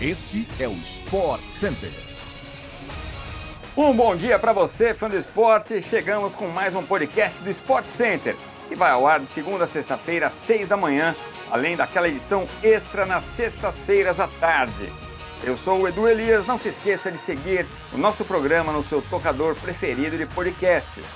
Este é o Sport Center. Um bom dia para você, fã do esporte. Chegamos com mais um podcast do Sport Center, que vai ao ar de segunda a sexta-feira, às seis da manhã, além daquela edição extra nas sextas-feiras à tarde. Eu sou o Edu Elias, não se esqueça de seguir o nosso programa no seu tocador preferido de podcasts.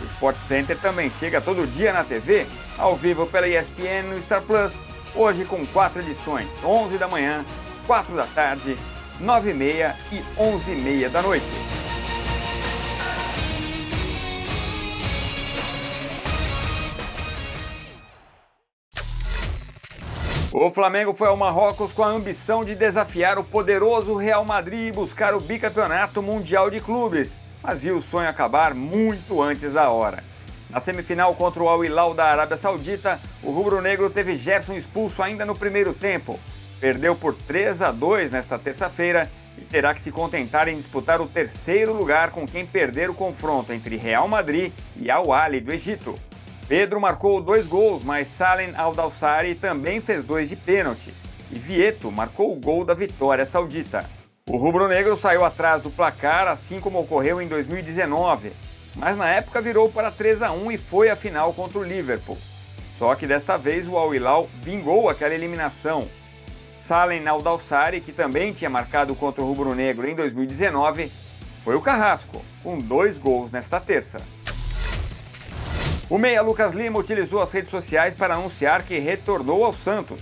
O Sport Center também chega todo dia na TV, ao vivo pela ESPN no Star Plus, hoje com quatro edições, 11 da manhã, 4 da tarde, 9 e meia e 11 e meia da noite. O Flamengo foi ao Marrocos com a ambição de desafiar o poderoso Real Madrid e buscar o bicampeonato mundial de clubes mas viu o sonho acabar muito antes da hora. Na semifinal contra o Al Hilal da Arábia Saudita, o rubro-negro teve Gerson expulso ainda no primeiro tempo. Perdeu por 3 a 2 nesta terça-feira e terá que se contentar em disputar o terceiro lugar com quem perder o confronto entre Real Madrid e Al Ahly do Egito. Pedro marcou dois gols, mas Salem Al-Dawsari também fez dois de pênalti. E Vieto marcou o gol da vitória saudita. O rubro-negro saiu atrás do placar, assim como ocorreu em 2019, mas na época virou para 3 a 1 e foi à final contra o Liverpool. Só que desta vez o Al Hilal vingou aquela eliminação. Salem Aldalsari, que também tinha marcado contra o rubro-negro em 2019, foi o carrasco, com dois gols nesta terça. O meia Lucas Lima utilizou as redes sociais para anunciar que retornou ao Santos.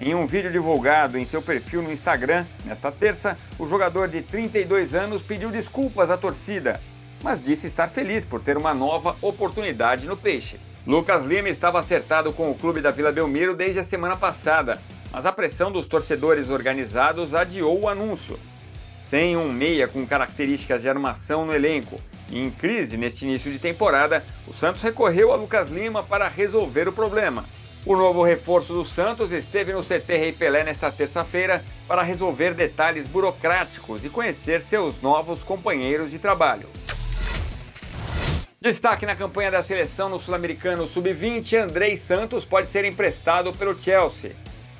Em um vídeo divulgado em seu perfil no Instagram, nesta terça, o jogador de 32 anos pediu desculpas à torcida, mas disse estar feliz por ter uma nova oportunidade no Peixe. Lucas Lima estava acertado com o clube da Vila Belmiro desde a semana passada, mas a pressão dos torcedores organizados adiou o anúncio. Sem um meia com características de armação no elenco e em crise neste início de temporada, o Santos recorreu a Lucas Lima para resolver o problema. O novo reforço do Santos esteve no CT Rei Pelé nesta terça-feira para resolver detalhes burocráticos e conhecer seus novos companheiros de trabalho. Destaque na campanha da seleção no Sul-Americano Sub-20, Andrei Santos pode ser emprestado pelo Chelsea.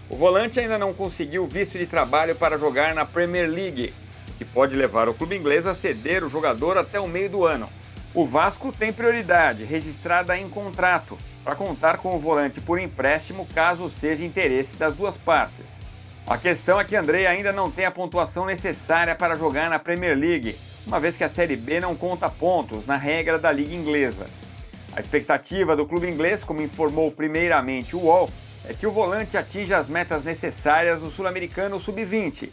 O volante ainda não conseguiu visto de trabalho para jogar na Premier League, que pode levar o clube inglês a ceder o jogador até o meio do ano. O Vasco tem prioridade registrada em contrato para contar com o volante por empréstimo caso seja interesse das duas partes. A questão é que André ainda não tem a pontuação necessária para jogar na Premier League, uma vez que a Série B não conta pontos na regra da Liga Inglesa. A expectativa do clube inglês, como informou primeiramente o UOL, é que o volante atinja as metas necessárias no Sul-Americano Sub-20.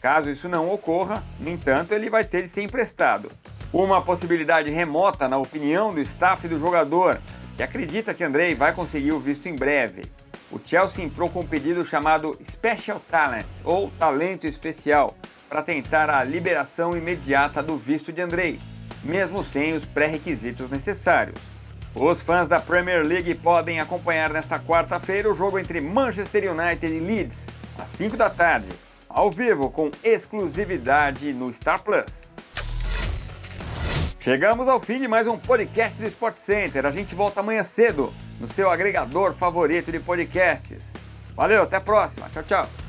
Caso isso não ocorra, no entanto, ele vai ter de ser emprestado. Uma possibilidade remota, na opinião do staff do jogador, que acredita que Andrei vai conseguir o visto em breve. O Chelsea entrou com um pedido chamado Special Talent, ou Talento Especial, para tentar a liberação imediata do visto de Andrei, mesmo sem os pré-requisitos necessários. Os fãs da Premier League podem acompanhar nesta quarta-feira o jogo entre Manchester United e Leeds, às 5 da tarde, ao vivo com exclusividade no Star Plus. Chegamos ao fim de mais um podcast do Sport Center. A gente volta amanhã cedo no seu agregador favorito de podcasts. Valeu, até a próxima. Tchau, tchau.